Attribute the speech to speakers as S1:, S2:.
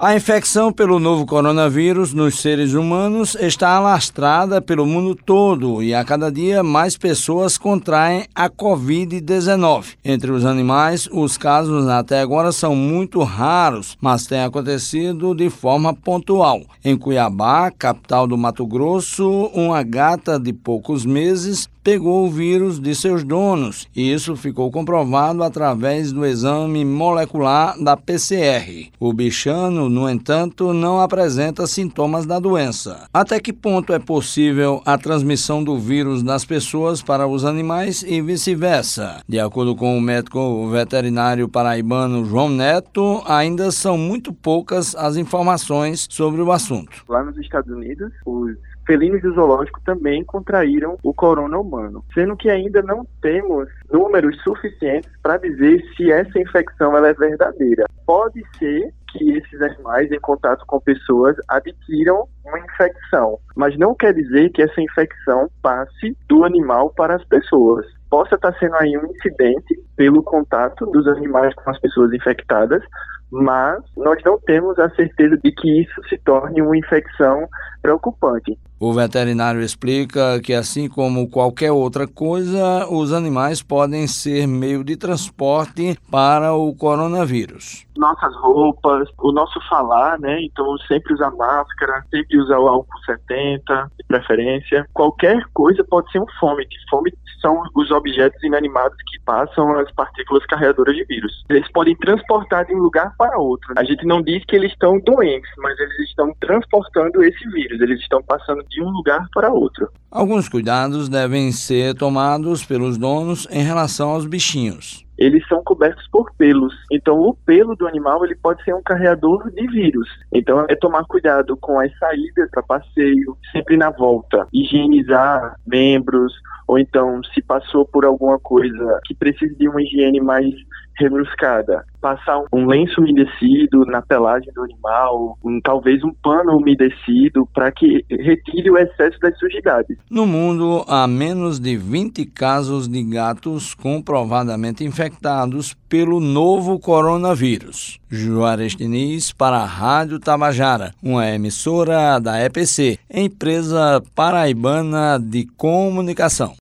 S1: A infecção pelo novo coronavírus nos seres humanos está alastrada pelo mundo todo e a cada dia mais pessoas contraem a Covid-19. Entre os animais, os casos até agora são muito raros, mas têm acontecido de forma pontual. Em Cuiabá, capital do Mato Grosso, uma gata de poucos meses pegou o vírus de seus donos e isso ficou comprovado através do exame molecular da PCR. O bichano, no entanto, não apresenta sintomas da doença. Até que ponto é possível a transmissão do vírus das pessoas para os animais e vice-versa? De acordo com o médico veterinário paraibano João Neto, ainda são muito poucas as informações sobre o assunto.
S2: Lá nos Estados Unidos, os felinos do zoológico também contraíram o corona humano, sendo que ainda não temos números suficientes para dizer se essa infecção é verdadeira. Pode ser que esses animais em contato com pessoas adquiram uma infecção, mas não quer dizer que essa infecção passe do animal para as pessoas. Possa estar sendo aí um incidente pelo contato dos animais com as pessoas infectadas, mas nós não temos a certeza de que isso se torne uma infecção preocupante.
S1: O veterinário explica que, assim como qualquer outra coisa, os animais podem ser meio de transporte para o coronavírus.
S2: Nossas roupas, o nosso falar, né? Então, sempre usar máscara, sempre usar o álcool 70, de preferência. Qualquer coisa pode ser um fômite. Fômite são os objetos inanimados que passam as partículas carregadoras de vírus. Eles podem transportar de um lugar para outro. A gente não diz que eles estão doentes, mas eles estão transportando esse vírus. Eles estão passando de um lugar para outro.
S1: Alguns cuidados devem ser tomados pelos donos em relação aos bichinhos
S2: eles são cobertos por pelos. Então, o pelo do animal ele pode ser um carreador de vírus. Então, é tomar cuidado com as saídas para passeio, sempre na volta, higienizar membros, ou então, se passou por alguma coisa que precise de uma higiene mais rebruscada, passar um lenço umedecido na pelagem do animal, um, talvez um pano umedecido para que retire o excesso das sujidades.
S1: No mundo, há menos de 20 casos de gatos comprovadamente infectados pelo novo coronavírus. Juarez Diniz para a Rádio Tabajara, uma emissora da EPC, empresa paraibana de comunicação.